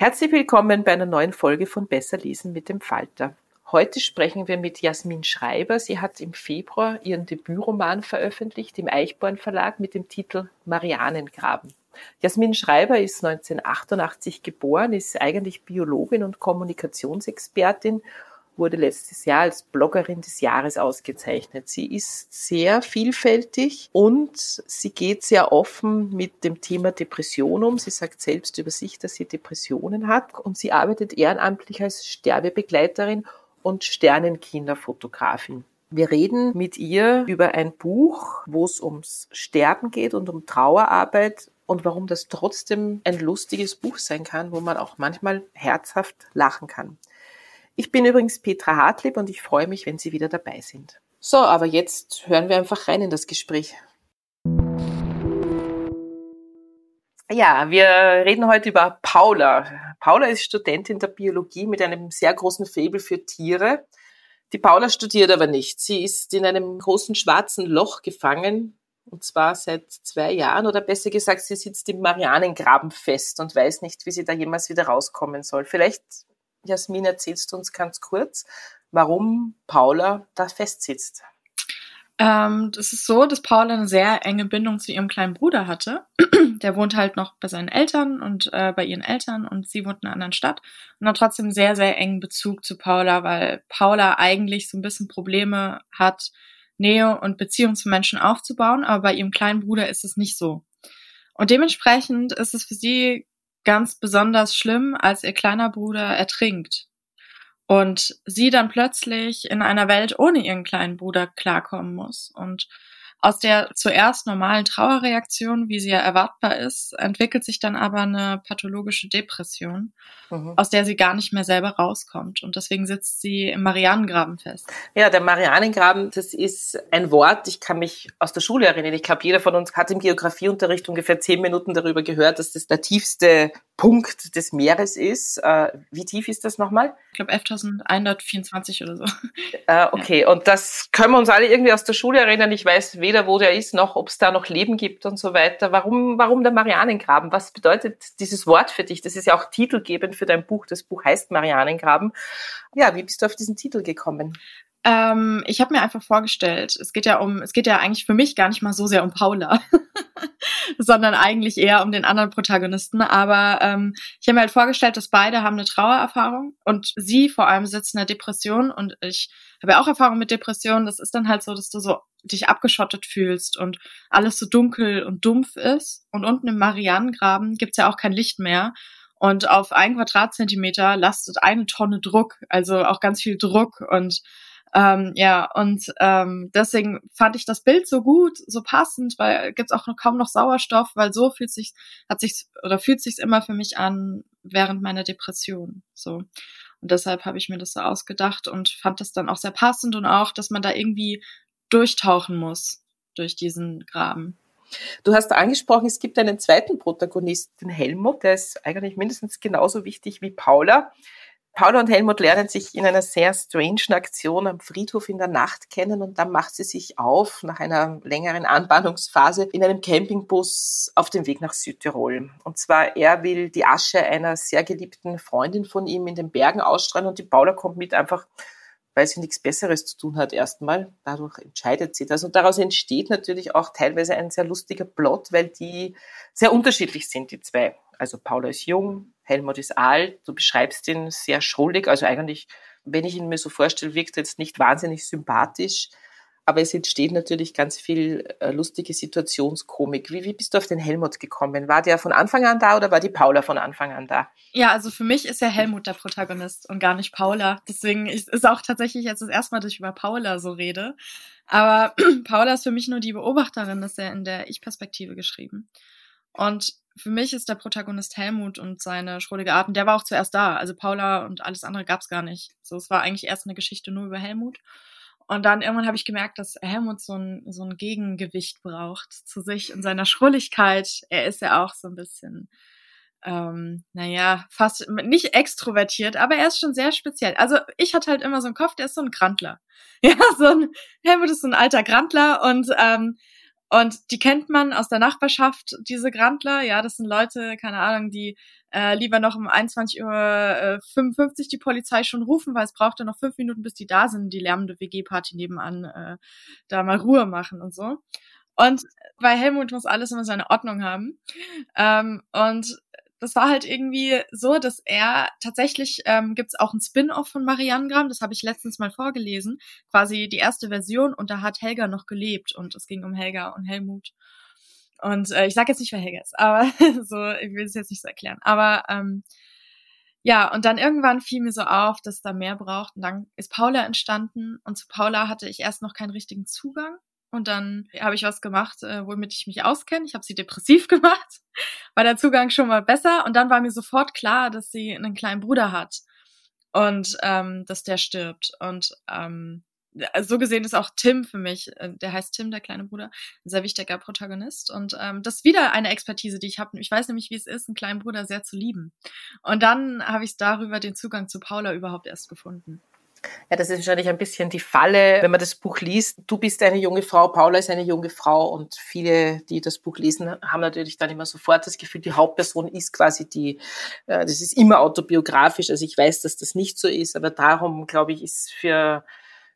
Herzlich willkommen bei einer neuen Folge von Besser lesen mit dem Falter. Heute sprechen wir mit Jasmin Schreiber. Sie hat im Februar ihren Debütroman veröffentlicht im Eichborn Verlag mit dem Titel Marianengraben. Jasmin Schreiber ist 1988 geboren, ist eigentlich Biologin und Kommunikationsexpertin wurde letztes Jahr als Bloggerin des Jahres ausgezeichnet. Sie ist sehr vielfältig und sie geht sehr offen mit dem Thema Depression um. Sie sagt selbst über sich, dass sie Depressionen hat und sie arbeitet ehrenamtlich als Sterbebegleiterin und Sternenkinderfotografin. Wir reden mit ihr über ein Buch, wo es ums Sterben geht und um Trauerarbeit und warum das trotzdem ein lustiges Buch sein kann, wo man auch manchmal herzhaft lachen kann. Ich bin übrigens Petra Hartlieb und ich freue mich, wenn Sie wieder dabei sind. So, aber jetzt hören wir einfach rein in das Gespräch. Ja, wir reden heute über Paula. Paula ist Studentin der Biologie mit einem sehr großen Faible für Tiere. Die Paula studiert aber nicht. Sie ist in einem großen schwarzen Loch gefangen, und zwar seit zwei Jahren, oder besser gesagt, sie sitzt im Marianengraben fest und weiß nicht, wie sie da jemals wieder rauskommen soll. Vielleicht Jasmin, erzählst du uns ganz kurz, warum Paula da festsitzt. Ähm, das ist so, dass Paula eine sehr enge Bindung zu ihrem kleinen Bruder hatte. Der wohnt halt noch bei seinen Eltern und äh, bei ihren Eltern und sie wohnt in einer anderen Stadt und hat trotzdem sehr, sehr engen Bezug zu Paula, weil Paula eigentlich so ein bisschen Probleme hat, Nähe und Beziehung zu Menschen aufzubauen, aber bei ihrem kleinen Bruder ist es nicht so. Und dementsprechend ist es für sie ganz besonders schlimm, als ihr kleiner Bruder ertrinkt. Und sie dann plötzlich in einer Welt ohne ihren kleinen Bruder klarkommen muss. Und aus der zuerst normalen Trauerreaktion, wie sie ja erwartbar ist, entwickelt sich dann aber eine pathologische Depression, mhm. aus der sie gar nicht mehr selber rauskommt. Und deswegen sitzt sie im Marianengraben fest. Ja, der Marianengraben, das ist ein Wort, ich kann mich aus der Schule erinnern. Ich glaube, jeder von uns hat im Geografieunterricht ungefähr zehn Minuten darüber gehört, dass das der tiefste Punkt des Meeres ist. Äh, wie tief ist das nochmal? Ich glaube 11.124 oder so. Äh, okay, ja. und das können wir uns alle irgendwie aus der Schule erinnern. Ich weiß weder, wo der ist, noch ob es da noch Leben gibt und so weiter. Warum, warum der Marianengraben? Was bedeutet dieses Wort für dich? Das ist ja auch titelgebend für dein Buch. Das Buch heißt Marianengraben. Ja, wie bist du auf diesen Titel gekommen? Ähm, ich habe mir einfach vorgestellt, es geht ja um, es geht ja eigentlich für mich gar nicht mal so sehr um Paula, sondern eigentlich eher um den anderen Protagonisten. Aber ähm, ich habe mir halt vorgestellt, dass beide haben eine Trauererfahrung und sie vor allem sitzt in der Depression und ich habe ja auch Erfahrung mit Depressionen. Das ist dann halt so, dass du so dich abgeschottet fühlst und alles so dunkel und dumpf ist. Und unten im Marianengraben gibt's ja auch kein Licht mehr. Und auf ein Quadratzentimeter lastet eine Tonne Druck, also auch ganz viel Druck und ähm, ja, und ähm, deswegen fand ich das Bild so gut, so passend, weil gibt's auch kaum noch Sauerstoff, weil so fühlt sich, hat sich oder fühlt sich's immer für mich an während meiner Depression. So. Und deshalb habe ich mir das so ausgedacht und fand das dann auch sehr passend und auch, dass man da irgendwie durchtauchen muss durch diesen Graben. Du hast angesprochen, es gibt einen zweiten Protagonisten, Helmut, der ist eigentlich mindestens genauso wichtig wie Paula. Paula und Helmut lernen sich in einer sehr strangen Aktion am Friedhof in der Nacht kennen und dann macht sie sich auf nach einer längeren Anbahnungsphase in einem Campingbus auf dem Weg nach Südtirol. Und zwar er will die Asche einer sehr geliebten Freundin von ihm in den Bergen ausstrahlen und die Paula kommt mit einfach weil sie nichts Besseres zu tun hat erstmal. Dadurch entscheidet sie das. Und daraus entsteht natürlich auch teilweise ein sehr lustiger Plot, weil die sehr unterschiedlich sind, die zwei. Also Paula ist jung, Helmut ist alt, du beschreibst ihn sehr schrullig, also eigentlich, wenn ich ihn mir so vorstelle, wirkt er jetzt nicht wahnsinnig sympathisch, aber es entsteht natürlich ganz viel äh, lustige Situationskomik. Wie, wie bist du auf den Helmut gekommen? War der von Anfang an da oder war die Paula von Anfang an da? Ja, also für mich ist ja Helmut der Protagonist und gar nicht Paula. Deswegen ist auch tatsächlich jetzt das erste Mal, dass ich über Paula so rede. Aber Paula ist für mich nur die Beobachterin, das ist ja in der Ich-Perspektive geschrieben. Und für mich ist der Protagonist Helmut und seine schrullige Art, und der war auch zuerst da. Also Paula und alles andere gab's gar nicht. So, es war eigentlich erst eine Geschichte nur über Helmut. Und dann irgendwann habe ich gemerkt, dass Helmut so ein, so ein Gegengewicht braucht zu sich und seiner Schrulligkeit. Er ist ja auch so ein bisschen, ähm, naja, fast nicht extrovertiert, aber er ist schon sehr speziell. Also ich hatte halt immer so einen Kopf, der ist so ein Grandler. Ja, so ein, Helmut ist so ein alter Grandler und ähm, und die kennt man aus der Nachbarschaft, diese Grandler. Ja, das sind Leute, keine Ahnung, die äh, lieber noch um 21.55 Uhr äh, die Polizei schon rufen, weil es braucht ja noch fünf Minuten, bis die da sind, die lärmende WG-Party nebenan äh, da mal Ruhe machen und so. Und bei Helmut muss alles immer seine Ordnung haben. Ähm, und das war halt irgendwie so, dass er tatsächlich ähm, gibt es auch ein Spin-off von Marianne Gramm, das habe ich letztens mal vorgelesen, quasi die erste Version und da hat Helga noch gelebt und es ging um Helga und Helmut. Und äh, ich sage jetzt nicht, wer Helga ist, aber so, ich will es jetzt nicht so erklären. Aber ähm, ja, und dann irgendwann fiel mir so auf, dass da mehr braucht. Und dann ist Paula entstanden und zu Paula hatte ich erst noch keinen richtigen Zugang. Und dann habe ich was gemacht, äh, womit ich mich auskenne. Ich habe sie depressiv gemacht, war der Zugang schon mal besser. Und dann war mir sofort klar, dass sie einen kleinen Bruder hat und ähm, dass der stirbt. Und ähm, so gesehen ist auch Tim für mich, äh, der heißt Tim, der kleine Bruder, ein sehr wichtiger Protagonist. Und ähm, das ist wieder eine Expertise, die ich habe. Ich weiß nämlich, wie es ist, einen kleinen Bruder sehr zu lieben. Und dann habe ich darüber den Zugang zu Paula überhaupt erst gefunden. Ja, das ist wahrscheinlich ein bisschen die Falle, wenn man das Buch liest. Du bist eine junge Frau, Paula ist eine junge Frau und viele, die das Buch lesen, haben natürlich dann immer sofort das Gefühl, die Hauptperson ist quasi die, äh, das ist immer autobiografisch. Also ich weiß, dass das nicht so ist, aber darum, glaube ich, ist für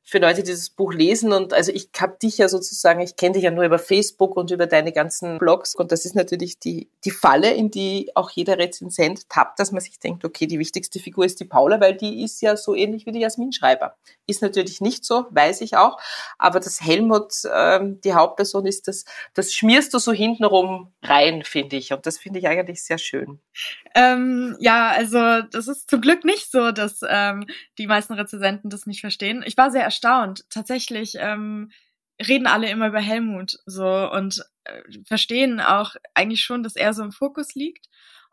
für Leute, die dieses Buch lesen. Und also ich habe dich ja sozusagen, ich kenne dich ja nur über Facebook und über deine ganzen Blogs. Und das ist natürlich die, die Falle, in die auch jeder Rezensent tappt, dass man sich denkt, okay, die wichtigste Figur ist die Paula, weil die ist ja so ähnlich wie die Jasmin Schreiber. Ist natürlich nicht so, weiß ich auch. Aber das Helmut, ähm, die Hauptperson ist, das, das schmierst du so hintenrum rein, finde ich. Und das finde ich eigentlich sehr schön. Ähm, ja, also das ist zum Glück nicht so, dass ähm, die meisten Rezensenten das nicht verstehen. Ich war sehr erstaunt. Tatsächlich ähm, reden alle immer über Helmut so und äh, verstehen auch eigentlich schon, dass er so im Fokus liegt.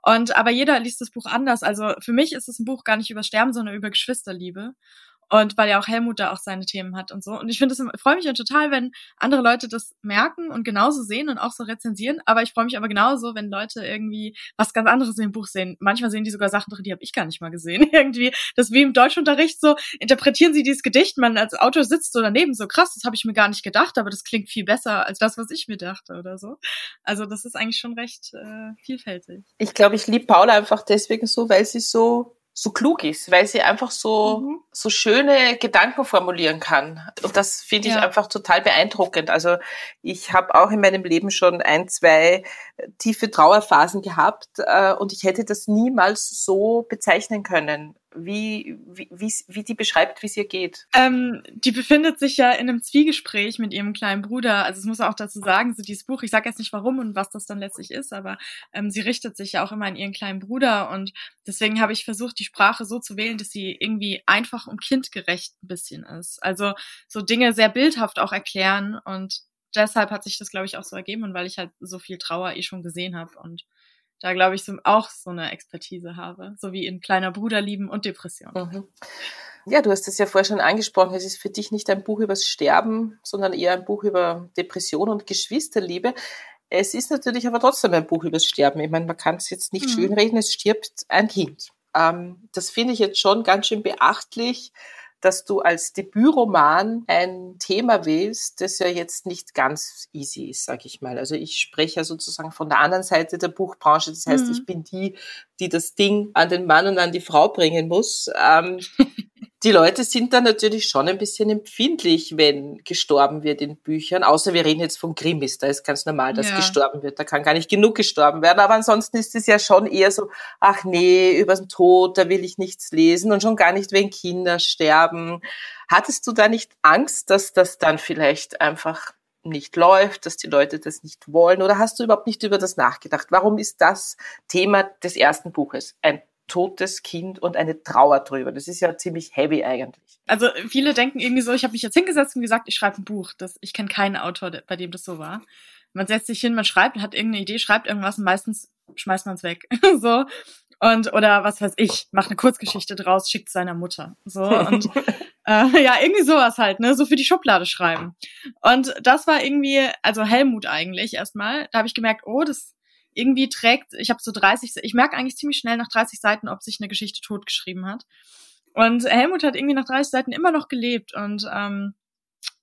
Und aber jeder liest das Buch anders. Also für mich ist es ein Buch gar nicht über Sterben, sondern über Geschwisterliebe. Und weil ja auch Helmut da auch seine Themen hat und so. Und ich finde es freue mich ja total, wenn andere Leute das merken und genauso sehen und auch so rezensieren. Aber ich freue mich aber genauso, wenn Leute irgendwie was ganz anderes in dem Buch sehen. Manchmal sehen die sogar Sachen drin, die habe ich gar nicht mal gesehen. irgendwie, das wie im Deutschunterricht so, interpretieren sie dieses Gedicht, man als Autor sitzt so daneben, so krass, das habe ich mir gar nicht gedacht, aber das klingt viel besser als das, was ich mir dachte oder so. Also das ist eigentlich schon recht äh, vielfältig. Ich glaube, ich liebe Paula einfach deswegen so, weil sie so so klug ist, weil sie einfach so, mhm. so schöne Gedanken formulieren kann. Und das finde ich ja. einfach total beeindruckend. Also ich habe auch in meinem Leben schon ein, zwei tiefe Trauerphasen gehabt äh, und ich hätte das niemals so bezeichnen können wie, wie, wie, die beschreibt, wie es ihr geht. Ähm, die befindet sich ja in einem Zwiegespräch mit ihrem kleinen Bruder. Also es muss auch dazu sagen, so dieses Buch, ich sage jetzt nicht warum und was das dann letztlich ist, aber ähm, sie richtet sich ja auch immer an ihren kleinen Bruder und deswegen habe ich versucht, die Sprache so zu wählen, dass sie irgendwie einfach und kindgerecht ein bisschen ist. Also so Dinge sehr bildhaft auch erklären und deshalb hat sich das, glaube ich, auch so ergeben und weil ich halt so viel Trauer eh schon gesehen habe und da glaube ich so, auch so eine Expertise habe, so wie in Kleiner Bruder lieben und Depression. Mhm. Ja, du hast es ja vorher schon angesprochen. Es ist für dich nicht ein Buch übers Sterben, sondern eher ein Buch über Depression und Geschwisterliebe. Es ist natürlich aber trotzdem ein Buch übers Sterben. Ich meine, man kann es jetzt nicht mhm. schönreden, es stirbt ein Kind. Ähm, das finde ich jetzt schon ganz schön beachtlich dass du als Debütroman ein Thema wählst, das ja jetzt nicht ganz easy ist, sag ich mal. Also ich spreche ja sozusagen von der anderen Seite der Buchbranche. Das heißt, mhm. ich bin die, die das Ding an den Mann und an die Frau bringen muss. Ähm, die Leute sind dann natürlich schon ein bisschen empfindlich, wenn gestorben wird in Büchern. Außer wir reden jetzt von Krimis, da ist ganz normal, dass ja. gestorben wird. Da kann gar nicht genug gestorben werden. Aber ansonsten ist es ja schon eher so, ach nee, über den Tod, da will ich nichts lesen und schon gar nicht, wenn Kinder sterben. Hattest du da nicht Angst, dass das dann vielleicht einfach nicht läuft, dass die Leute das nicht wollen? Oder hast du überhaupt nicht über das nachgedacht? Warum ist das Thema des ersten Buches ein totes Kind und eine Trauer drüber. Das ist ja ziemlich heavy eigentlich. Also viele denken irgendwie so, ich habe mich jetzt hingesetzt und gesagt, ich schreibe ein Buch. Das, ich kenne keinen Autor, bei dem das so war. Man setzt sich hin, man schreibt, hat irgendeine Idee, schreibt irgendwas und meistens schmeißt man es weg. so. Und, oder was weiß ich, macht eine Kurzgeschichte draus, schickt seiner Mutter. So. Und äh, ja, irgendwie sowas halt, ne? So für die Schublade schreiben. Und das war irgendwie, also Helmut eigentlich erstmal. Da habe ich gemerkt, oh, das irgendwie trägt, ich habe so 30, ich merke eigentlich ziemlich schnell nach 30 Seiten, ob sich eine Geschichte totgeschrieben hat. Und Helmut hat irgendwie nach 30 Seiten immer noch gelebt und ähm,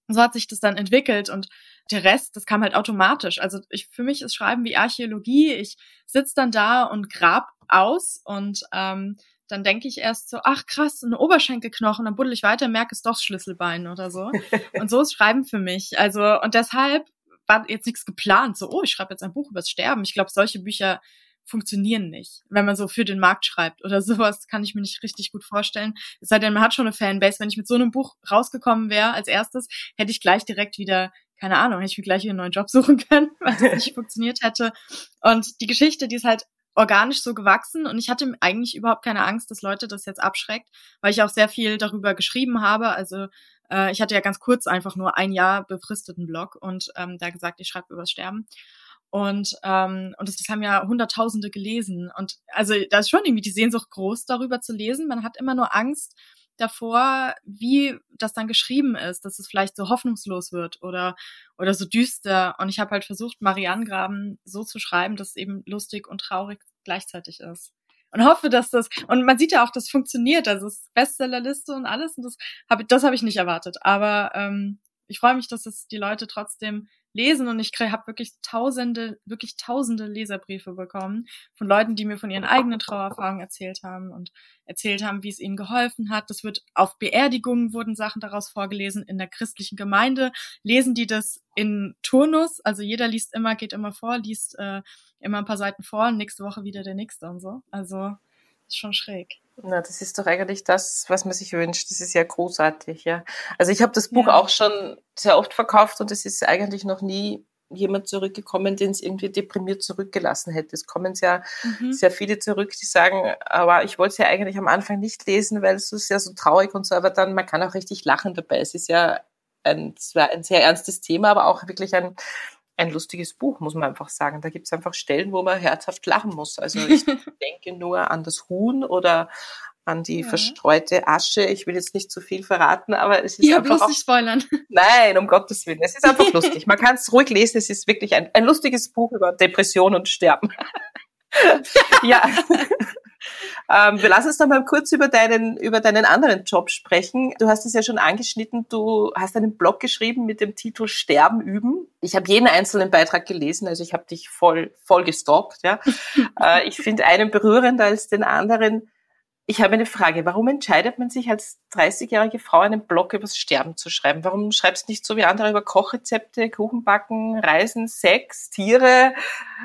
so hat sich das dann entwickelt und der Rest, das kam halt automatisch. Also ich, für mich ist Schreiben wie Archäologie. Ich sitz dann da und grab aus und ähm, dann denke ich erst so, ach krass, eine Oberschenkelknochen, dann buddel ich weiter, merke es doch Schlüsselbein oder so. Und so ist Schreiben für mich. Also, und deshalb war jetzt nichts geplant, so, oh, ich schreibe jetzt ein Buch übers Sterben. Ich glaube, solche Bücher funktionieren nicht, wenn man so für den Markt schreibt oder sowas, kann ich mir nicht richtig gut vorstellen. Es sei denn, man hat schon eine Fanbase. Wenn ich mit so einem Buch rausgekommen wäre als erstes, hätte ich gleich direkt wieder, keine Ahnung, hätte ich mir gleich einen neuen Job suchen können, weil es nicht funktioniert hätte. Und die Geschichte, die ist halt organisch so gewachsen und ich hatte eigentlich überhaupt keine Angst, dass Leute das jetzt abschreckt, weil ich auch sehr viel darüber geschrieben habe. Also äh, ich hatte ja ganz kurz einfach nur ein Jahr befristeten Blog und ähm, da gesagt, ich schreibe übers Sterben. Und, ähm, und das, das haben ja Hunderttausende gelesen. Und also da ist schon irgendwie die Sehnsucht groß, darüber zu lesen. Man hat immer nur Angst davor, wie das dann geschrieben ist, dass es vielleicht so hoffnungslos wird oder, oder so düster. Und ich habe halt versucht, Marianne Graben so zu schreiben, dass es eben lustig und traurig gleichzeitig ist und hoffe, dass das und man sieht ja auch, das funktioniert, also es ist Bestsellerliste und alles. Und das habe das habe ich nicht erwartet, aber ähm, ich freue mich, dass es die Leute trotzdem lesen und ich habe wirklich tausende, wirklich tausende Leserbriefe bekommen von Leuten, die mir von ihren eigenen Trauererfahrungen erzählt haben und erzählt haben, wie es ihnen geholfen hat. Das wird auf Beerdigungen wurden Sachen daraus vorgelesen. In der christlichen Gemeinde lesen die das in Turnus. Also jeder liest immer, geht immer vor, liest äh, immer ein paar Seiten vor und nächste Woche wieder der nächste und so. Also ist schon schräg. Na, das ist doch eigentlich das, was man sich wünscht. Das ist ja großartig, ja. Also ich habe das Buch ja. auch schon sehr oft verkauft und es ist eigentlich noch nie jemand zurückgekommen, den es irgendwie deprimiert zurückgelassen hätte. Es kommen sehr, mhm. sehr viele zurück, die sagen, aber ich wollte es ja eigentlich am Anfang nicht lesen, weil es ist ja so traurig und so, aber dann, man kann auch richtig lachen dabei. Es ist ja ein, zwar ein sehr ernstes Thema, aber auch wirklich ein, ein lustiges Buch, muss man einfach sagen. Da gibt es einfach Stellen, wo man herzhaft lachen muss. Also ich denke nur an das Huhn oder an die ja. verstreute Asche. Ich will jetzt nicht zu viel verraten, aber es ist ja, einfach bloß auch, nicht spoilern. Nein, um Gottes Willen. Es ist einfach lustig. Man kann es ruhig lesen. Es ist wirklich ein, ein lustiges Buch über Depression und Sterben. ja. Ähm, wir lassen uns doch mal kurz über deinen, über deinen anderen Job sprechen. Du hast es ja schon angeschnitten, du hast einen Blog geschrieben mit dem Titel Sterben üben. Ich habe jeden einzelnen Beitrag gelesen, also ich habe dich voll, voll gestalkt. Ja. äh, ich finde einen berührender als den anderen. Ich habe eine Frage. Warum entscheidet man sich als 30-jährige Frau einen Blog übers Sterben zu schreiben? Warum schreibst du nicht so wie andere über Kochrezepte, Kuchenbacken, Reisen, Sex, Tiere?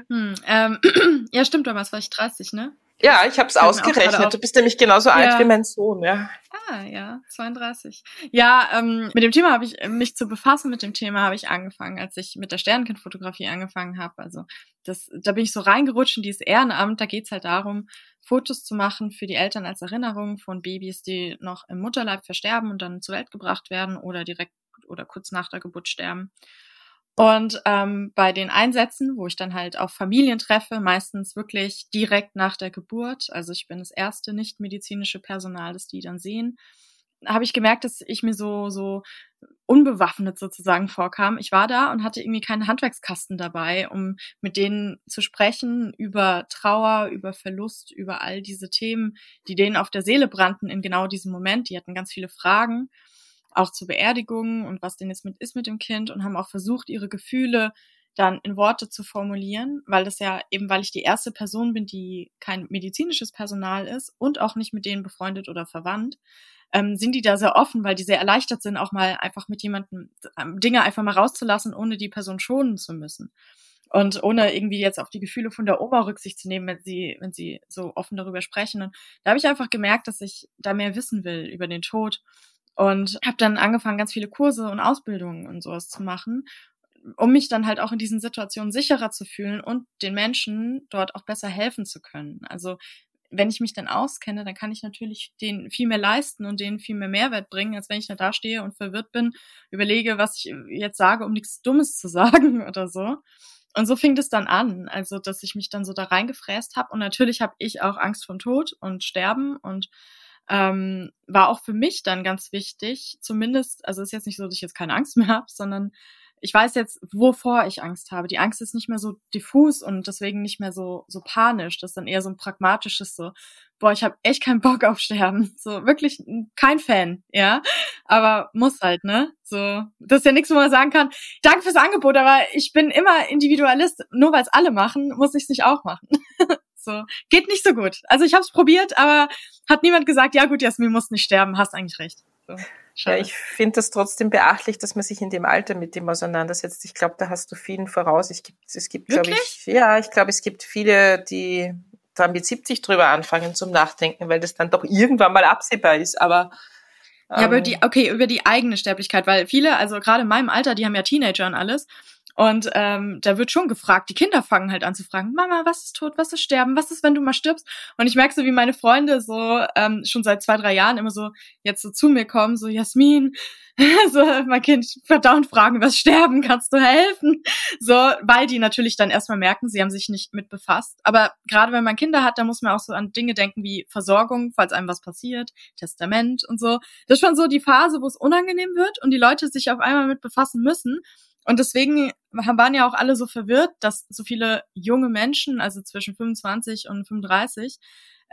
Hm, ähm, ja, stimmt, damals war ich 30, ne? Ja, ich habe es ausgerechnet. Du bist nämlich genauso ja. alt wie mein Sohn, ja. Ah, ja, 32. Ja, ähm, mit dem Thema habe ich mich zu befassen. Mit dem Thema habe ich angefangen, als ich mit der Sternenkindfotografie angefangen habe. Also das, da bin ich so reingerutscht in dieses Ehrenamt. Da geht's halt darum, Fotos zu machen für die Eltern als Erinnerung von Babys, die noch im Mutterleib versterben und dann zur Welt gebracht werden oder direkt oder kurz nach der Geburt sterben. Und ähm, bei den Einsätzen, wo ich dann halt auf Familien treffe, meistens wirklich direkt nach der Geburt, also ich bin das erste nicht medizinische Personal, das die dann sehen, habe ich gemerkt, dass ich mir so so unbewaffnet sozusagen vorkam. Ich war da und hatte irgendwie keinen Handwerkskasten dabei, um mit denen zu sprechen über Trauer, über Verlust, über all diese Themen, die denen auf der Seele brannten in genau diesem Moment. Die hatten ganz viele Fragen auch zur Beerdigung und was denn jetzt mit ist mit dem Kind und haben auch versucht, ihre Gefühle dann in Worte zu formulieren, weil das ja eben, weil ich die erste Person bin, die kein medizinisches Personal ist und auch nicht mit denen befreundet oder verwandt, ähm, sind die da sehr offen, weil die sehr erleichtert sind, auch mal einfach mit jemandem ähm, Dinge einfach mal rauszulassen, ohne die Person schonen zu müssen. Und ohne irgendwie jetzt auf die Gefühle von der Oma Rücksicht zu nehmen, wenn sie, wenn sie so offen darüber sprechen. Und da habe ich einfach gemerkt, dass ich da mehr wissen will über den Tod und habe dann angefangen, ganz viele Kurse und Ausbildungen und sowas zu machen, um mich dann halt auch in diesen Situationen sicherer zu fühlen und den Menschen dort auch besser helfen zu können. Also wenn ich mich dann auskenne, dann kann ich natürlich denen viel mehr leisten und denen viel mehr Mehrwert bringen, als wenn ich da stehe und verwirrt bin, überlege, was ich jetzt sage, um nichts Dummes zu sagen oder so. Und so fing das dann an, also dass ich mich dann so da reingefräst habe. Und natürlich habe ich auch Angst vom Tod und Sterben und ähm, war auch für mich dann ganz wichtig, zumindest, also ist jetzt nicht so, dass ich jetzt keine Angst mehr habe, sondern ich weiß jetzt, wovor ich Angst habe. Die Angst ist nicht mehr so diffus und deswegen nicht mehr so so panisch. Das ist dann eher so ein pragmatisches so, boah, ich habe echt keinen Bock auf Sterben. So wirklich kein Fan, ja, aber muss halt, ne? So, das ist ja nichts, wo man sagen kann, danke fürs Angebot, aber ich bin immer Individualist. Nur weil es alle machen, muss ich es nicht auch machen. So, geht nicht so gut. Also ich habe es probiert, aber hat niemand gesagt, ja gut, Jasmin muss nicht sterben, hast eigentlich recht. So, ja, ich finde das trotzdem beachtlich, dass man sich in dem Alter mit dem auseinandersetzt. Ich glaube, da hast du vielen voraus. Ich gibt, es gibt, glaube ich, ja, ich glaube, es gibt viele, die da mit 70 drüber anfangen zum Nachdenken, weil das dann doch irgendwann mal absehbar ist. Aber ja, aber die, ähm, okay, über die eigene Sterblichkeit, weil viele, also gerade in meinem Alter, die haben ja Teenager und alles, und ähm, da wird schon gefragt, die Kinder fangen halt an zu fragen, Mama, was ist tot, was ist sterben, was ist, wenn du mal stirbst? Und ich merke so, wie meine Freunde so ähm, schon seit zwei, drei Jahren immer so jetzt so zu mir kommen, so Jasmin, so mein Kind verdammt fragen, was sterben, kannst du helfen? So, weil die natürlich dann erstmal merken, sie haben sich nicht mit befasst. Aber gerade wenn man Kinder hat, da muss man auch so an Dinge denken wie Versorgung, falls einem was passiert, Testament und so. Das ist schon so die Phase, wo es unangenehm wird und die Leute sich auf einmal mit befassen müssen. Und deswegen waren ja auch alle so verwirrt, dass so viele junge Menschen, also zwischen 25 und 35,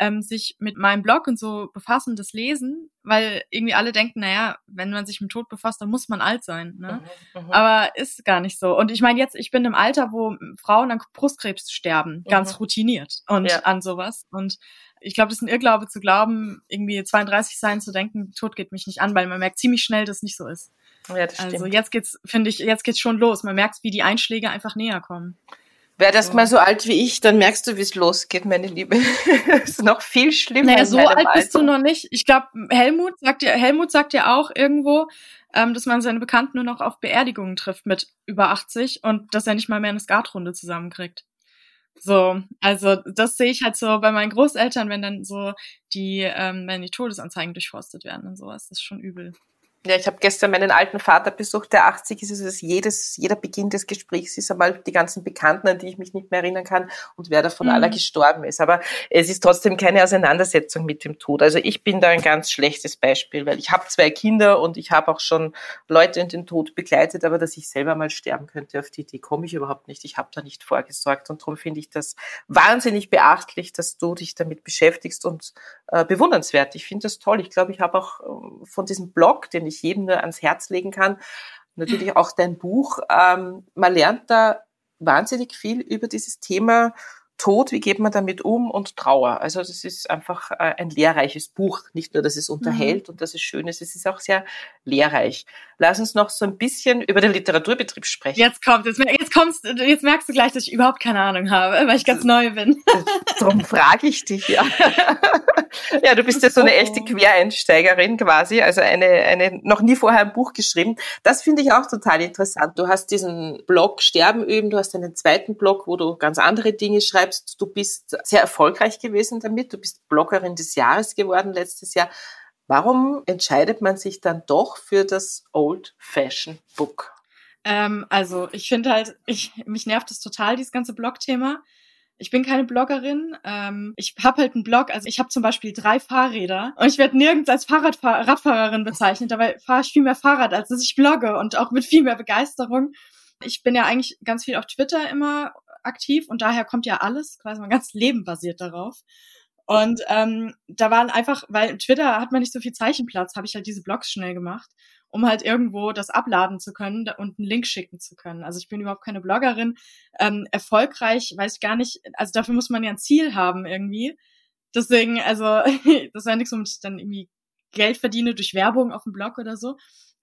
ähm, sich mit meinem Blog und so befassen, das lesen, weil irgendwie alle denken, naja, wenn man sich mit Tod befasst, dann muss man alt sein. Ne? Mhm, mhm. Aber ist gar nicht so. Und ich meine, jetzt, ich bin im Alter, wo Frauen an Brustkrebs sterben, ganz mhm. routiniert und ja. an sowas. Und ich glaube, das ist ein Irrglaube zu glauben, irgendwie 32 sein zu denken, Tod geht mich nicht an, weil man merkt ziemlich schnell, dass es nicht so ist. Ja, das also jetzt geht's, finde ich, jetzt geht's schon los. Man merkt, wie die Einschläge einfach näher kommen. Wäre das so. mal so alt wie ich, dann merkst du, wie es losgeht, meine Liebe. das ist noch viel schlimmer. Naja, so alt Alter. bist du noch nicht. Ich glaube, Helmut sagt ja, Helmut sagt ja auch irgendwo, ähm, dass man seine Bekannten nur noch auf Beerdigungen trifft mit über 80 und dass er nicht mal mehr eine Skatrunde zusammenkriegt. So, also das sehe ich halt so bei meinen Großeltern, wenn dann so die, ähm, wenn die Todesanzeigen durchforstet werden und sowas, das ist schon übel. Ja, ich habe gestern meinen alten Vater besucht, der 80 ist. Also jedes, jeder Beginn des Gesprächs ist einmal die ganzen Bekannten, an die ich mich nicht mehr erinnern kann und wer davon mhm. aller gestorben ist. Aber es ist trotzdem keine Auseinandersetzung mit dem Tod. Also ich bin da ein ganz schlechtes Beispiel, weil ich habe zwei Kinder und ich habe auch schon Leute in den Tod begleitet, aber dass ich selber mal sterben könnte, auf die Idee komme ich überhaupt nicht. Ich habe da nicht vorgesorgt und darum finde ich das wahnsinnig beachtlich, dass du dich damit beschäftigst und äh, bewundernswert. Ich finde das toll. Ich glaube, ich habe auch äh, von diesem Blog, den ich jedem nur ans Herz legen kann. Natürlich auch dein Buch. Ähm, man lernt da wahnsinnig viel über dieses Thema Tod, wie geht man damit um und Trauer. Also das ist einfach äh, ein lehrreiches Buch. Nicht nur, dass es unterhält mhm. und dass es schön ist, es ist auch sehr lehrreich. Lass uns noch so ein bisschen über den Literaturbetrieb sprechen. Jetzt kommt, jetzt, jetzt kommst, jetzt merkst du gleich, dass ich überhaupt keine Ahnung habe, weil ich ganz neu bin. Darum frage ich dich ja. ja, du bist ja so eine echte Quereinsteigerin quasi, also eine, eine noch nie vorher ein Buch geschrieben. Das finde ich auch total interessant. Du hast diesen Blog Sterben üben, du hast einen zweiten Blog, wo du ganz andere Dinge schreibst. Du bist sehr erfolgreich gewesen damit. Du bist Bloggerin des Jahres geworden letztes Jahr. Warum entscheidet man sich dann doch für das Old Fashion Book? Ähm, also ich finde halt, ich, mich nervt es total, dieses ganze Blog-Thema. Ich bin keine Bloggerin. Ähm, ich habe halt einen Blog. Also ich habe zum Beispiel drei Fahrräder und ich werde nirgends als Fahrradfahr Radfahrerin bezeichnet. Dabei fahre ich viel mehr Fahrrad, als dass ich blogge und auch mit viel mehr Begeisterung. Ich bin ja eigentlich ganz viel auf Twitter immer aktiv und daher kommt ja alles, quasi mein ganzes Leben basiert darauf. Und ähm, da waren einfach, weil Twitter hat man nicht so viel Zeichenplatz, habe ich halt diese Blogs schnell gemacht um halt irgendwo das abladen zu können und einen Link schicken zu können. Also ich bin überhaupt keine Bloggerin. Ähm, erfolgreich, weiß ich gar nicht, also dafür muss man ja ein Ziel haben irgendwie. Deswegen, also das ist ja nichts, womit ich dann irgendwie Geld verdiene durch Werbung auf dem Blog oder so.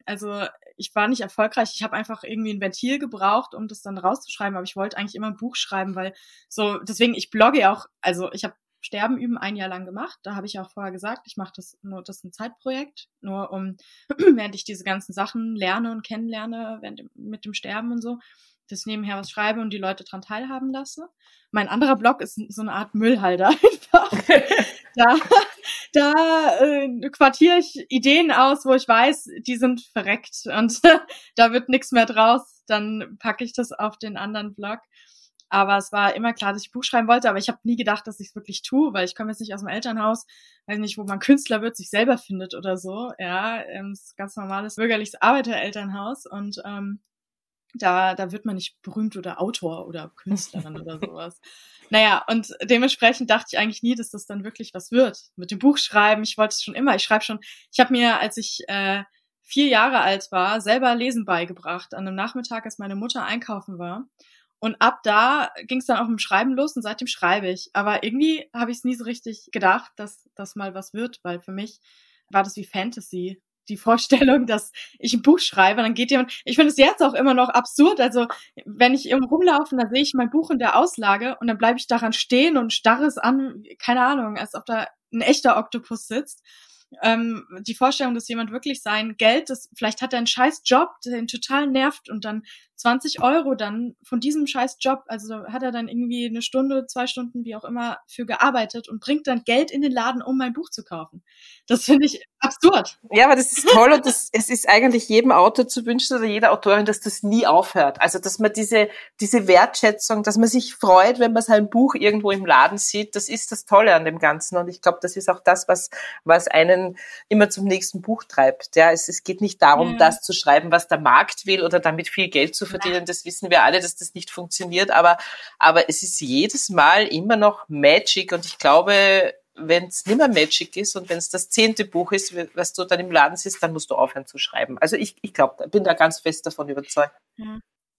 Also ich war nicht erfolgreich. Ich habe einfach irgendwie ein Ventil gebraucht, um das dann rauszuschreiben. Aber ich wollte eigentlich immer ein Buch schreiben, weil so deswegen ich blogge auch. Also ich habe Sterben üben ein Jahr lang gemacht. Da habe ich auch vorher gesagt, ich mache das nur, das ist ein Zeitprojekt, nur um, während ich diese ganzen Sachen lerne und kennenlerne, während, mit dem Sterben und so, das nebenher was schreibe und die Leute dran teilhaben lasse. Mein anderer Blog ist so eine Art Müllhalter einfach. da da äh, quartiere ich Ideen aus, wo ich weiß, die sind verreckt und da wird nichts mehr draus. Dann packe ich das auf den anderen Blog. Aber es war immer klar, dass ich Buch schreiben wollte, aber ich habe nie gedacht, dass ich es wirklich tue, weil ich komme jetzt nicht aus dem Elternhaus, weiß nicht, wo man Künstler wird, sich selber findet oder so. Ja, ähm, ganz normales bürgerliches Arbeiterelternhaus und ähm, da, da wird man nicht berühmt oder Autor oder Künstlerin oder sowas. Naja, und dementsprechend dachte ich eigentlich nie, dass das dann wirklich was wird. Mit dem Buch schreiben, ich wollte es schon immer. Ich schreibe schon, ich habe mir, als ich äh, vier Jahre alt war, selber Lesen beigebracht, an einem Nachmittag, als meine Mutter einkaufen war. Und ab da ging es dann auch mit dem Schreiben los und seitdem schreibe ich. Aber irgendwie habe ich es nie so richtig gedacht, dass das mal was wird, weil für mich war das wie Fantasy. Die Vorstellung, dass ich ein Buch schreibe, dann geht jemand. Ich finde es jetzt auch immer noch absurd. Also, wenn ich irgendwo rumlaufe, dann sehe ich mein Buch in der Auslage und dann bleibe ich daran stehen und starre es an, keine Ahnung, als ob da ein echter Oktopus sitzt ähm, die Vorstellung, dass jemand wirklich sein Geld, das vielleicht hat er einen scheiß Job, der ihn total nervt und dann 20 Euro dann von diesem scheiß Job, also hat er dann irgendwie eine Stunde, zwei Stunden, wie auch immer, für gearbeitet und bringt dann Geld in den Laden, um mein Buch zu kaufen. Das finde ich absurd. Ja, aber das ist toll und das, es ist eigentlich jedem Autor zu wünschen oder jeder Autorin, dass das nie aufhört. Also, dass man diese, diese Wertschätzung, dass man sich freut, wenn man sein Buch irgendwo im Laden sieht, das ist das Tolle an dem Ganzen. Und ich glaube, das ist auch das, was, was einen immer zum nächsten Buch treibt. Ja, es, es geht nicht darum, ja. das zu schreiben, was der Markt will oder damit viel Geld zu verdienen. Das wissen wir alle, dass das nicht funktioniert. Aber, aber es ist jedes Mal immer noch Magic und ich glaube, wenn es nicht mehr Magic ist und wenn es das zehnte Buch ist, was du dann im Laden siehst, dann musst du aufhören zu schreiben. Also ich, ich glaube, bin da ganz fest davon überzeugt.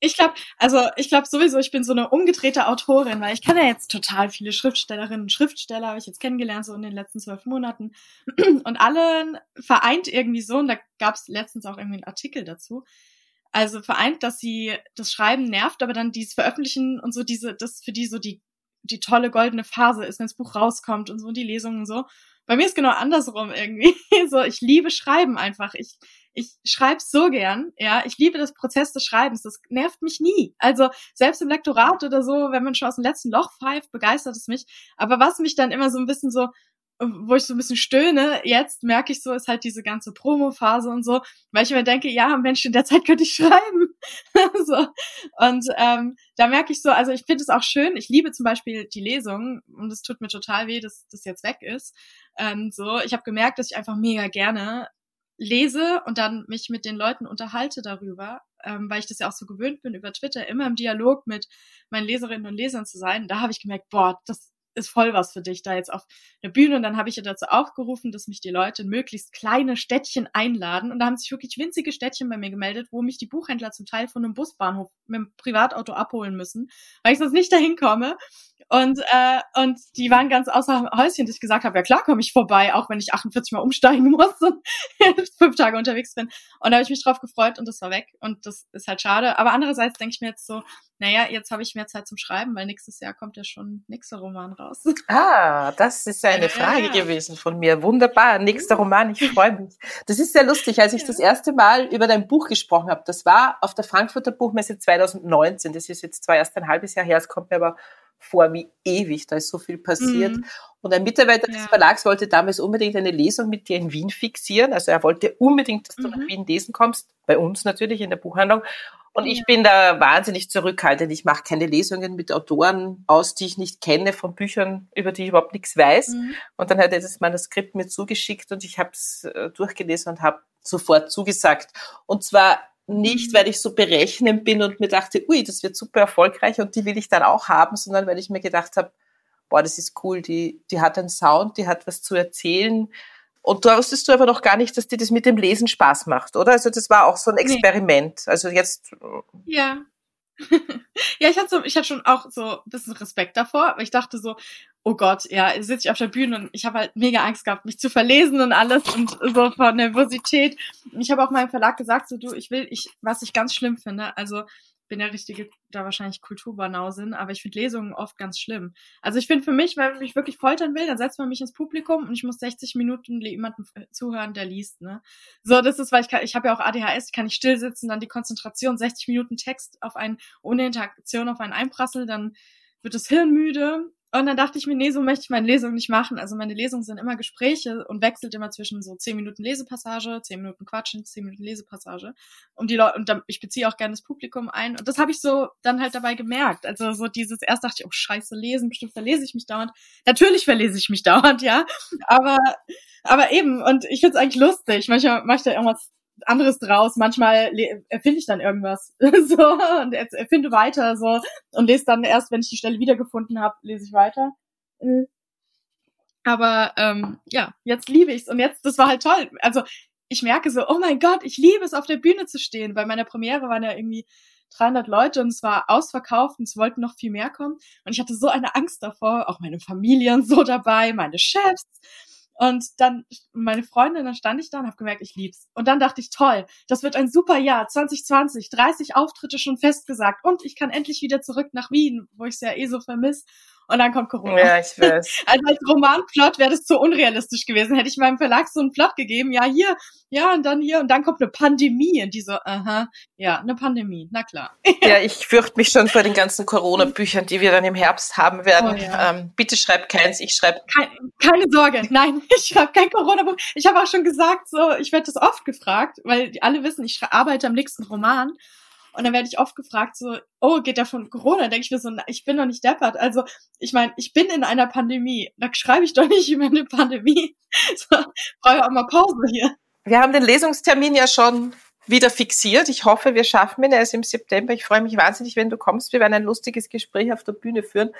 Ich glaube, also ich glaube sowieso, ich bin so eine umgedrehte Autorin, weil ich kann ja jetzt total viele Schriftstellerinnen und Schriftsteller, habe ich jetzt kennengelernt, so in den letzten zwölf Monaten. Und alle vereint irgendwie so, und da gab es letztens auch irgendwie einen Artikel dazu, also vereint, dass sie das Schreiben nervt, aber dann dieses Veröffentlichen und so diese, das für die so die, die tolle goldene Phase ist, wenn das Buch rauskommt und so und die Lesungen und so. Bei mir ist genau andersrum irgendwie. so, ich liebe Schreiben einfach. Ich, ich schreibe so gern, ja. Ich liebe das Prozess des Schreibens. Das nervt mich nie. Also selbst im Lektorat oder so, wenn man schon aus dem letzten Loch pfeift, begeistert es mich. Aber was mich dann immer so ein bisschen so wo ich so ein bisschen stöhne, jetzt merke ich so, ist halt diese ganze Promo-Phase und so, weil ich mir denke, ja, Mensch, in der Zeit könnte ich schreiben. so. Und ähm, da merke ich so, also ich finde es auch schön, ich liebe zum Beispiel die Lesung und es tut mir total weh, dass das jetzt weg ist. Ähm, so, ich habe gemerkt, dass ich einfach mega gerne lese und dann mich mit den Leuten unterhalte darüber, ähm, weil ich das ja auch so gewöhnt bin, über Twitter immer im Dialog mit meinen Leserinnen und Lesern zu sein. Da habe ich gemerkt, boah, das ist voll was für dich da jetzt auf der Bühne. Und dann habe ich ja dazu aufgerufen, dass mich die Leute in möglichst kleine Städtchen einladen. Und da haben sich wirklich winzige Städtchen bei mir gemeldet, wo mich die Buchhändler zum Teil von einem Busbahnhof mit dem Privatauto abholen müssen, weil ich sonst nicht dahin komme. Und, äh, und die waren ganz außer Häuschen, dass ich gesagt habe, ja klar komme ich vorbei, auch wenn ich 48 Mal umsteigen muss und fünf Tage unterwegs bin. Und da habe ich mich drauf gefreut und das war weg. Und das ist halt schade. Aber andererseits denke ich mir jetzt so, naja, jetzt habe ich mehr Zeit zum Schreiben, weil nächstes Jahr kommt ja schon nächster Roman raus. Ah, das ist eine Frage ja. gewesen von mir. Wunderbar, nächster Roman, ich freue mich. Das ist sehr lustig, als ich ja. das erste Mal über dein Buch gesprochen habe. Das war auf der Frankfurter Buchmesse 2019. Das ist jetzt zwar erst ein halbes Jahr her, es kommt mir aber vor wie ewig, da ist so viel passiert. Mhm. Und ein Mitarbeiter ja. des Verlags wollte damals unbedingt eine Lesung mit dir in Wien fixieren. Also er wollte unbedingt, dass du mhm. nach Wien lesen kommst, bei uns natürlich in der Buchhandlung. Und ich bin da wahnsinnig zurückhaltend. Ich mache keine Lesungen mit Autoren aus, die ich nicht kenne, von Büchern, über die ich überhaupt nichts weiß. Mhm. Und dann hat er das Manuskript mir zugeschickt und ich habe es äh, durchgelesen und habe sofort zugesagt. Und zwar nicht, weil ich so berechnend bin und mir dachte, ui, das wird super erfolgreich und die will ich dann auch haben, sondern weil ich mir gedacht habe, boah, das ist cool, die, die hat einen Sound, die hat was zu erzählen. Und da wusstest du aber noch gar nicht, dass dir das mit dem Lesen Spaß macht, oder? Also das war auch so ein Experiment. Nee. Also jetzt. Ja. ja, ich hatte so, ich hatte schon auch so ein bisschen Respekt davor, aber ich dachte so, oh Gott, ja, sitze ich auf der Bühne und ich habe halt mega Angst gehabt, mich zu verlesen und alles und so vor Nervosität. Ich habe auch meinem Verlag gesagt, so du, ich will, ich, was ich ganz schlimm finde, also bin der richtige, da wahrscheinlich Kulturbanausin, aber ich finde Lesungen oft ganz schlimm. Also ich finde für mich, wenn man mich wirklich foltern will, dann setzt man mich ins Publikum und ich muss 60 Minuten jemandem zuhören, der liest, ne? So, das ist, weil ich kann, ich habe ja auch ADHS, kann ich still sitzen, dann die Konzentration, 60 Minuten Text auf einen, ohne Interaktion auf einen einprassel, dann wird das Hirn müde und dann dachte ich mir, nee, so möchte ich meine Lesung nicht machen. Also meine Lesungen sind immer Gespräche und wechselt immer zwischen so zehn Minuten Lesepassage, zehn Minuten Quatschen, zehn Minuten Lesepassage. Und die Leute, und dann, ich beziehe auch gerne das Publikum ein. Und das habe ich so dann halt dabei gemerkt. Also so dieses, erst dachte ich, oh scheiße, lesen, bestimmt verlese ich mich dauernd. Natürlich verlese ich mich dauernd, ja. Aber, aber eben, und ich finde es eigentlich lustig. Manchmal mache ich da irgendwas anderes draus. Manchmal erfinde ich dann irgendwas so und erfinde weiter so und lese dann erst, wenn ich die Stelle wiedergefunden habe, lese ich weiter. Mhm. Aber ähm, ja, jetzt liebe ich's und jetzt, das war halt toll. Also ich merke so, oh mein Gott, ich liebe es, auf der Bühne zu stehen. Bei meiner Premiere waren ja irgendwie 300 Leute und es war ausverkauft und es wollten noch viel mehr kommen. Und ich hatte so eine Angst davor, auch meine Familie und so dabei, meine Chefs. Und dann meine Freundin, dann stand ich da und habe gemerkt, ich lieb's. Und dann dachte ich, toll, das wird ein super Jahr, 2020, 30 Auftritte schon festgesagt und ich kann endlich wieder zurück nach Wien, wo ich es ja eh so vermisse und dann kommt Corona. Ja, ich weiß. Also als Romanplot wäre das zu unrealistisch gewesen. Hätte ich meinem Verlag so einen Plot gegeben, ja, hier, ja, und dann hier, und dann kommt eine Pandemie. Und die so, aha, ja, eine Pandemie, na klar. Ja, ich fürchte mich schon vor den ganzen Corona-Büchern, die wir dann im Herbst haben werden. Oh, ja. ähm, bitte schreib keins, ich schreibe. Kein, keine Sorge, nein, ich schreibe kein Corona-Buch. Ich habe auch schon gesagt, so, ich werde das oft gefragt, weil die alle wissen, ich arbeite am nächsten Roman. Und dann werde ich oft gefragt, so, oh, geht der von Corona? Denke ich mir so, ich bin doch nicht deppert. Also, ich meine, ich bin in einer Pandemie. Da schreibe ich doch nicht über eine Pandemie. So, brauche auch mal Pause hier. Wir haben den Lesungstermin ja schon wieder fixiert. Ich hoffe, wir schaffen ihn. Er ist im September. Ich freue mich wahnsinnig, wenn du kommst. Wir werden ein lustiges Gespräch auf der Bühne führen.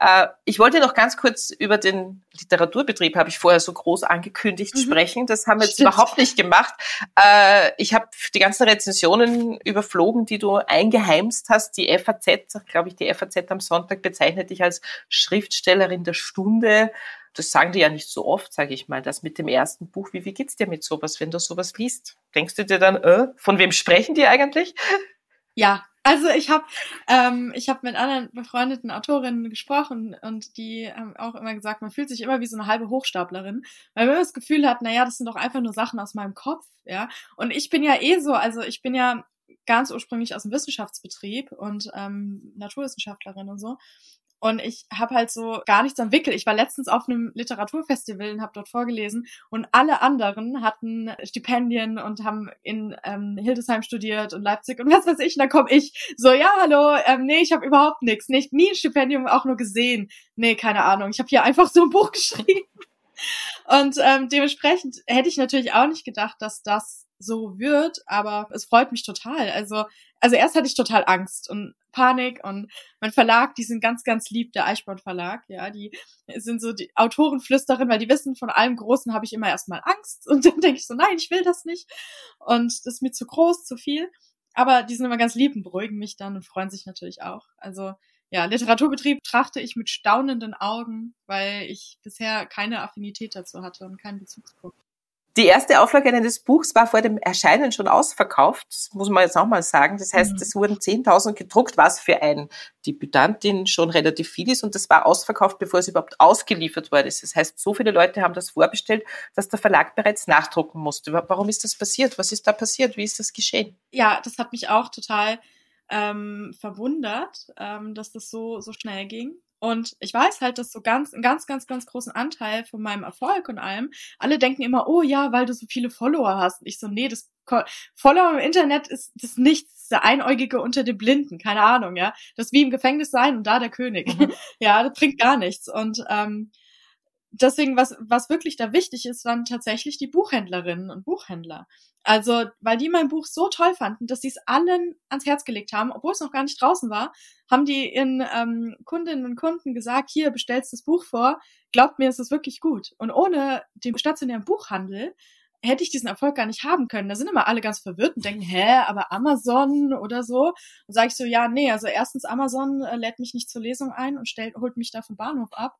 Äh, ich wollte noch ganz kurz über den Literaturbetrieb, habe ich vorher so groß angekündigt, mhm. sprechen. Das haben wir jetzt Stimmt. überhaupt nicht gemacht. Äh, ich habe die ganzen Rezensionen überflogen, die du eingeheimst hast. Die FAZ, glaube ich, die FAZ am Sonntag bezeichnet dich als Schriftstellerin der Stunde das sagen die ja nicht so oft, sage ich mal, das mit dem ersten Buch. Wie, wie geht's dir mit sowas, wenn du sowas liest? Denkst du dir dann, äh, von wem sprechen die eigentlich? Ja, also ich habe ähm, ich habe mit anderen befreundeten Autorinnen gesprochen und die haben auch immer gesagt, man fühlt sich immer wie so eine halbe Hochstaplerin, weil man das Gefühl hat, naja, das sind doch einfach nur Sachen aus meinem Kopf, ja. Und ich bin ja eh so, also ich bin ja ganz ursprünglich aus dem Wissenschaftsbetrieb und ähm, Naturwissenschaftlerin und so. Und ich habe halt so gar nichts am Wickel. Ich war letztens auf einem Literaturfestival und habe dort vorgelesen und alle anderen hatten Stipendien und haben in ähm, Hildesheim studiert und Leipzig und was weiß ich. Und dann komme ich so, ja, hallo, ähm, nee, ich habe überhaupt nichts. Nicht nie ein Stipendium auch nur gesehen. Nee, keine Ahnung. Ich habe hier einfach so ein Buch geschrieben. Und ähm, dementsprechend hätte ich natürlich auch nicht gedacht, dass das so wird, aber es freut mich total. Also, also erst hatte ich total Angst und Panik und mein Verlag, die sind ganz, ganz lieb, der Eichborn Verlag, ja, die sind so die Autorenflüsterin, weil die wissen, von allem Großen habe ich immer erstmal Angst und dann denke ich so, nein, ich will das nicht und das ist mir zu groß, zu viel. Aber die sind immer ganz lieb und beruhigen mich dann und freuen sich natürlich auch. Also ja, Literaturbetrieb trachte ich mit staunenden Augen, weil ich bisher keine Affinität dazu hatte und keinen Bezugspunkt. Die erste Auflage eines Buchs war vor dem Erscheinen schon ausverkauft, das muss man jetzt auch mal sagen. Das heißt, mhm. es wurden 10.000 gedruckt, was für ein Debütantin schon relativ viel ist und das war ausverkauft, bevor es überhaupt ausgeliefert worden ist. Das heißt, so viele Leute haben das vorbestellt, dass der Verlag bereits nachdrucken musste. Warum ist das passiert? Was ist da passiert? Wie ist das geschehen? Ja, das hat mich auch total ähm, verwundert, ähm, dass das so, so schnell ging. Und ich weiß halt, dass so ganz, einen ganz, ganz, ganz großen Anteil von meinem Erfolg und allem, alle denken immer, oh ja, weil du so viele Follower hast. Und ich so, nee, das Follower im Internet ist das nichts, der Einäugige unter den Blinden, keine Ahnung, ja. Das ist wie im Gefängnis sein und da der König. Mhm. ja, das bringt gar nichts. Und ähm, deswegen, was, was wirklich da wichtig ist, waren tatsächlich die Buchhändlerinnen und Buchhändler. Also, weil die mein Buch so toll fanden, dass sie es allen ans Herz gelegt haben, obwohl es noch gar nicht draußen war, haben die ihren ähm, Kundinnen und Kunden gesagt, hier, bestellst das Buch vor, glaubt mir, es ist wirklich gut. Und ohne den stationären Buchhandel hätte ich diesen Erfolg gar nicht haben können. Da sind immer alle ganz verwirrt und denken, hä, aber Amazon oder so. Und sage ich so, ja, nee, also erstens, Amazon äh, lädt mich nicht zur Lesung ein und stellt, holt mich da vom Bahnhof ab.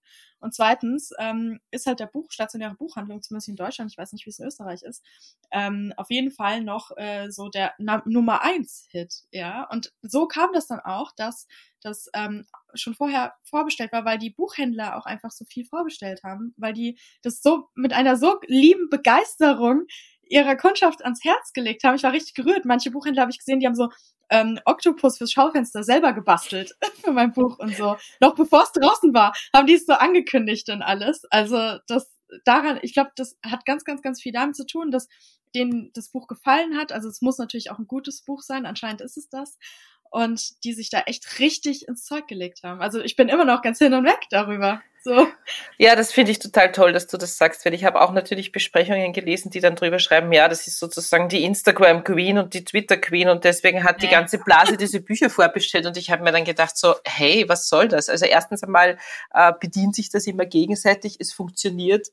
Und zweitens ähm, ist halt der Buch, stationäre Buchhandlung, zumindest in Deutschland, ich weiß nicht, wie es in Österreich ist, ähm, auf jeden Fall noch äh, so der Na Nummer eins Hit, ja. Und so kam das dann auch, dass das ähm, schon vorher vorbestellt war, weil die Buchhändler auch einfach so viel vorbestellt haben, weil die das so mit einer so lieben Begeisterung ihrer Kundschaft ans Herz gelegt haben. Ich war richtig gerührt. Manche Buchhändler habe ich gesehen, die haben so ähm, Oktopus fürs Schaufenster selber gebastelt für mein Buch und so. Noch bevor es draußen war, haben die es so angekündigt und alles. Also das daran, ich glaube, das hat ganz, ganz, ganz viel damit zu tun, dass denen das Buch gefallen hat. Also es muss natürlich auch ein gutes Buch sein. Anscheinend ist es das und die sich da echt richtig ins Zeug gelegt haben. Also ich bin immer noch ganz hin und weg darüber. So. Ja, das finde ich total toll, dass du das sagst, weil ich habe auch natürlich Besprechungen gelesen, die dann drüber schreiben, ja, das ist sozusagen die Instagram Queen und die Twitter Queen und deswegen hat die ganze Blase diese Bücher vorbestellt und ich habe mir dann gedacht so, hey, was soll das? Also erstens einmal äh, bedient sich das immer gegenseitig, es funktioniert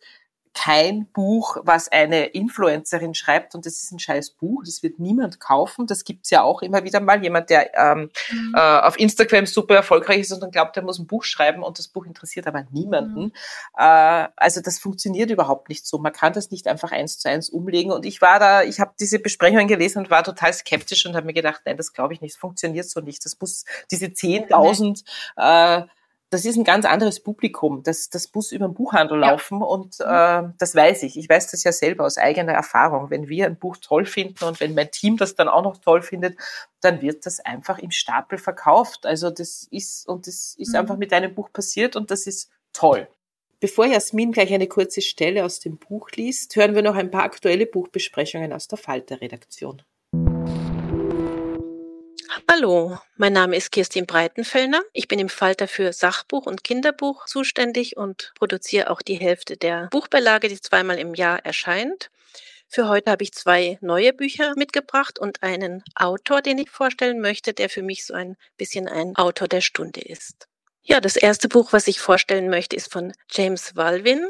kein Buch, was eine Influencerin schreibt und das ist ein scheiß Buch, das wird niemand kaufen. Das gibt's ja auch immer wieder mal. Jemand, der ähm, mhm. äh, auf Instagram super erfolgreich ist und dann glaubt, er muss ein Buch schreiben und das Buch interessiert aber niemanden. Mhm. Äh, also das funktioniert überhaupt nicht so. Man kann das nicht einfach eins zu eins umlegen. Und ich war da, ich habe diese Besprechungen gelesen und war total skeptisch und habe mir gedacht, nein, das glaube ich nicht, das funktioniert so nicht. Das muss diese 10.000 äh, das ist ein ganz anderes Publikum. Das, das muss über den Buchhandel laufen ja. und äh, das weiß ich. Ich weiß das ja selber aus eigener Erfahrung. Wenn wir ein Buch toll finden und wenn mein Team das dann auch noch toll findet, dann wird das einfach im Stapel verkauft. Also das ist und das ist mhm. einfach mit einem Buch passiert und das ist toll. Bevor Jasmin gleich eine kurze Stelle aus dem Buch liest, hören wir noch ein paar aktuelle Buchbesprechungen aus der Falter-Redaktion. Hallo, mein Name ist Kirstin Breitenfellner. Ich bin im Falter für Sachbuch und Kinderbuch zuständig und produziere auch die Hälfte der Buchbeilage, die zweimal im Jahr erscheint. Für heute habe ich zwei neue Bücher mitgebracht und einen Autor, den ich vorstellen möchte, der für mich so ein bisschen ein Autor der Stunde ist. Ja, das erste Buch, was ich vorstellen möchte, ist von James Walvin.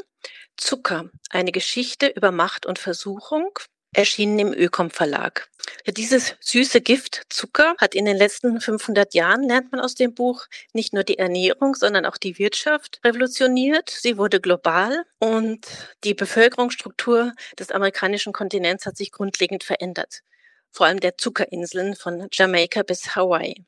Zucker, eine Geschichte über Macht und Versuchung erschienen im Ökom Verlag. Ja, dieses süße Gift Zucker hat in den letzten 500 Jahren, lernt man aus dem Buch, nicht nur die Ernährung, sondern auch die Wirtschaft revolutioniert. Sie wurde global und die Bevölkerungsstruktur des amerikanischen Kontinents hat sich grundlegend verändert. Vor allem der Zuckerinseln von Jamaika bis Hawaii.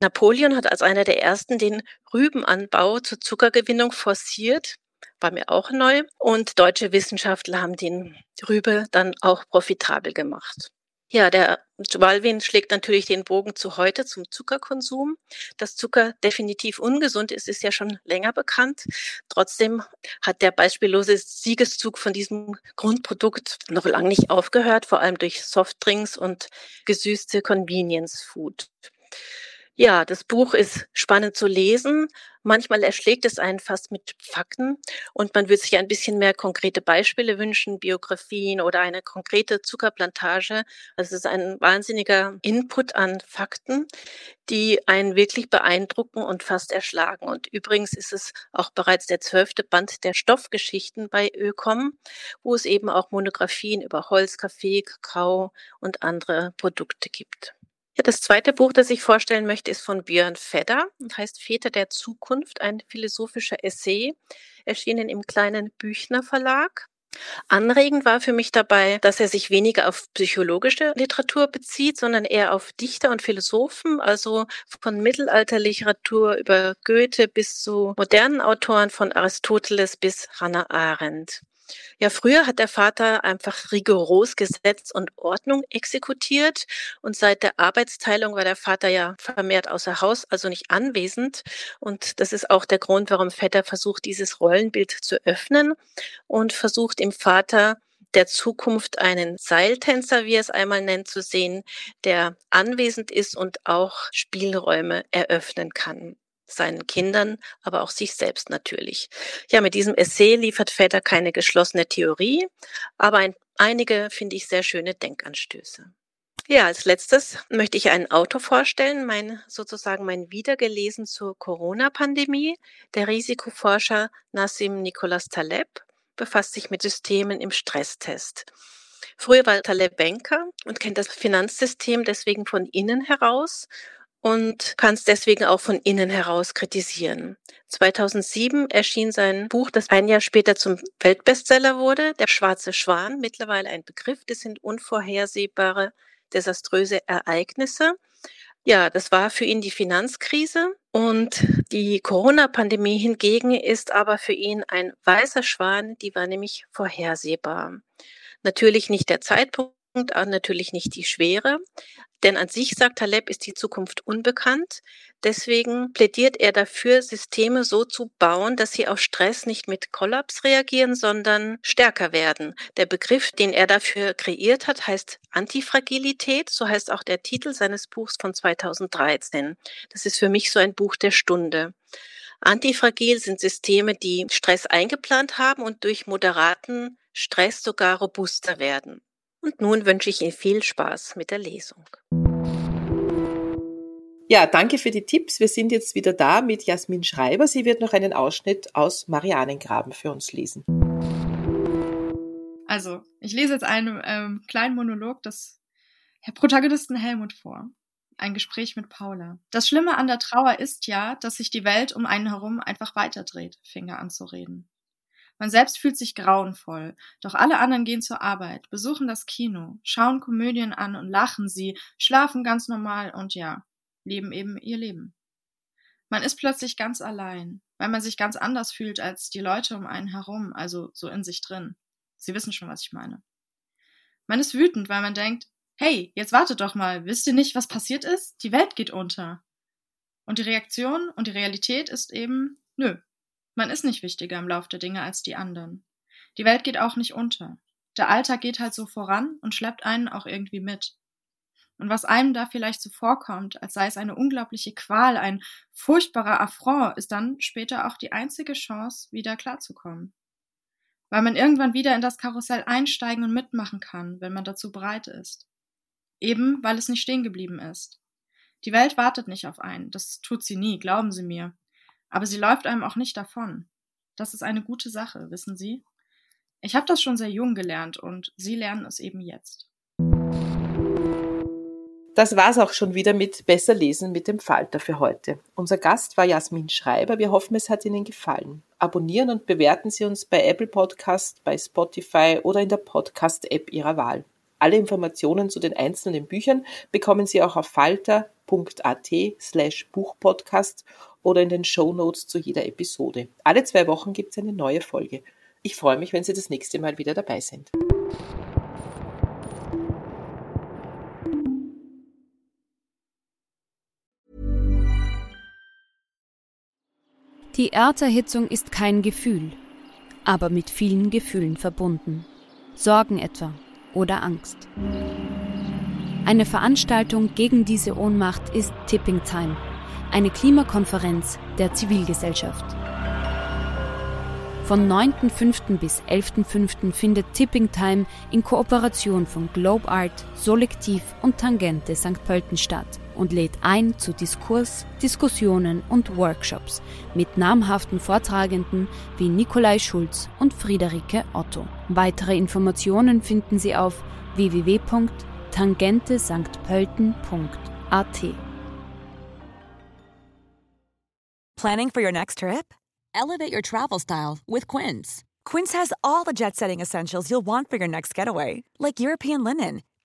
Napoleon hat als einer der ersten den Rübenanbau zur Zuckergewinnung forciert war mir auch neu. Und deutsche Wissenschaftler haben den Rübe dann auch profitabel gemacht. Ja, der Walwin schlägt natürlich den Bogen zu heute, zum Zuckerkonsum. Dass Zucker definitiv ungesund ist, ist ja schon länger bekannt. Trotzdem hat der beispiellose Siegeszug von diesem Grundprodukt noch lange nicht aufgehört, vor allem durch Softdrinks und gesüßte Convenience Food. Ja, das Buch ist spannend zu lesen. Manchmal erschlägt es einen fast mit Fakten und man würde sich ein bisschen mehr konkrete Beispiele wünschen, Biografien oder eine konkrete Zuckerplantage. Also es ist ein wahnsinniger Input an Fakten, die einen wirklich beeindrucken und fast erschlagen. Und übrigens ist es auch bereits der zwölfte Band der Stoffgeschichten bei Ökom, wo es eben auch Monographien über Holz, Kaffee, Kakao und andere Produkte gibt. Ja, das zweite Buch, das ich vorstellen möchte, ist von Björn Fedder und heißt Väter der Zukunft, ein philosophischer Essay, erschienen im kleinen Büchner Verlag. Anregend war für mich dabei, dass er sich weniger auf psychologische Literatur bezieht, sondern eher auf Dichter und Philosophen, also von Mittelalterliteratur über Goethe bis zu modernen Autoren von Aristoteles bis Hannah Arendt. Ja, früher hat der Vater einfach rigoros Gesetz und Ordnung exekutiert und seit der Arbeitsteilung war der Vater ja vermehrt außer Haus, also nicht anwesend. Und das ist auch der Grund, warum Vetter versucht, dieses Rollenbild zu öffnen und versucht im Vater der Zukunft einen Seiltänzer, wie er es einmal nennt, zu sehen, der anwesend ist und auch Spielräume eröffnen kann seinen Kindern, aber auch sich selbst natürlich. Ja, mit diesem Essay liefert Väter keine geschlossene Theorie, aber ein, einige, finde ich, sehr schöne Denkanstöße. Ja, als letztes möchte ich einen Autor vorstellen, mein, sozusagen mein Wiedergelesen zur Corona-Pandemie. Der Risikoforscher Nassim Nicholas Taleb befasst sich mit Systemen im Stresstest. Früher war Taleb Banker und kennt das Finanzsystem deswegen von innen heraus und kann es deswegen auch von innen heraus kritisieren. 2007 erschien sein Buch, das ein Jahr später zum Weltbestseller wurde, Der schwarze Schwan, mittlerweile ein Begriff, das sind unvorhersehbare, desaströse Ereignisse. Ja, das war für ihn die Finanzkrise und die Corona-Pandemie hingegen ist aber für ihn ein weißer Schwan, die war nämlich vorhersehbar. Natürlich nicht der Zeitpunkt, natürlich nicht die Schwere, denn an sich, sagt Taleb, ist die Zukunft unbekannt. Deswegen plädiert er dafür, Systeme so zu bauen, dass sie auf Stress nicht mit Kollaps reagieren, sondern stärker werden. Der Begriff, den er dafür kreiert hat, heißt Antifragilität. So heißt auch der Titel seines Buchs von 2013. Das ist für mich so ein Buch der Stunde. Antifragil sind Systeme, die Stress eingeplant haben und durch moderaten Stress sogar robuster werden. Und nun wünsche ich Ihnen viel Spaß mit der Lesung. Ja, danke für die Tipps. Wir sind jetzt wieder da mit Jasmin Schreiber. Sie wird noch einen Ausschnitt aus Marianengraben für uns lesen. Also, ich lese jetzt einen ähm, kleinen Monolog des Protagonisten Helmut vor. Ein Gespräch mit Paula. Das Schlimme an der Trauer ist ja, dass sich die Welt um einen herum einfach weiterdreht, fing er an zu reden. Man selbst fühlt sich grauenvoll, doch alle anderen gehen zur Arbeit, besuchen das Kino, schauen Komödien an und lachen sie, schlafen ganz normal und ja, leben eben ihr Leben. Man ist plötzlich ganz allein, weil man sich ganz anders fühlt als die Leute um einen herum, also so in sich drin. Sie wissen schon, was ich meine. Man ist wütend, weil man denkt, hey, jetzt wartet doch mal, wisst ihr nicht, was passiert ist? Die Welt geht unter. Und die Reaktion und die Realität ist eben, nö, man ist nicht wichtiger im Lauf der Dinge als die anderen. Die Welt geht auch nicht unter. Der Alltag geht halt so voran und schleppt einen auch irgendwie mit. Und was einem da vielleicht so vorkommt, als sei es eine unglaubliche Qual, ein furchtbarer Affront, ist dann später auch die einzige Chance, wieder klarzukommen. Weil man irgendwann wieder in das Karussell einsteigen und mitmachen kann, wenn man dazu bereit ist. Eben weil es nicht stehen geblieben ist. Die Welt wartet nicht auf einen, das tut sie nie, glauben Sie mir. Aber sie läuft einem auch nicht davon. Das ist eine gute Sache, wissen Sie? Ich habe das schon sehr jung gelernt und Sie lernen es eben jetzt. Das war's auch schon wieder mit Besser lesen mit dem Falter für heute. Unser Gast war Jasmin Schreiber. Wir hoffen, es hat Ihnen gefallen. Abonnieren und bewerten Sie uns bei Apple Podcast, bei Spotify oder in der Podcast-App Ihrer Wahl. Alle Informationen zu den einzelnen Büchern bekommen Sie auch auf falter.at slash Buchpodcast oder in den Show Notes zu jeder Episode. Alle zwei Wochen gibt es eine neue Folge. Ich freue mich, wenn Sie das nächste Mal wieder dabei sind. Die Erderhitzung ist kein Gefühl, aber mit vielen Gefühlen verbunden. Sorgen etwa oder Angst. Eine Veranstaltung gegen diese Ohnmacht ist Tipping Time eine Klimakonferenz der Zivilgesellschaft. Von 9.5. bis 11.5. findet Tipping Time in Kooperation von Globe Art, Solektiv und Tangente St. Pölten statt und lädt ein zu Diskurs, Diskussionen und Workshops mit namhaften Vortragenden wie Nikolai Schulz und Friederike Otto. Weitere Informationen finden Sie auf www.tangentesanktpölten.at. Planning for your next trip? Elevate your travel style with Quince. Quince has all the jet setting essentials you'll want for your next getaway, like European linen,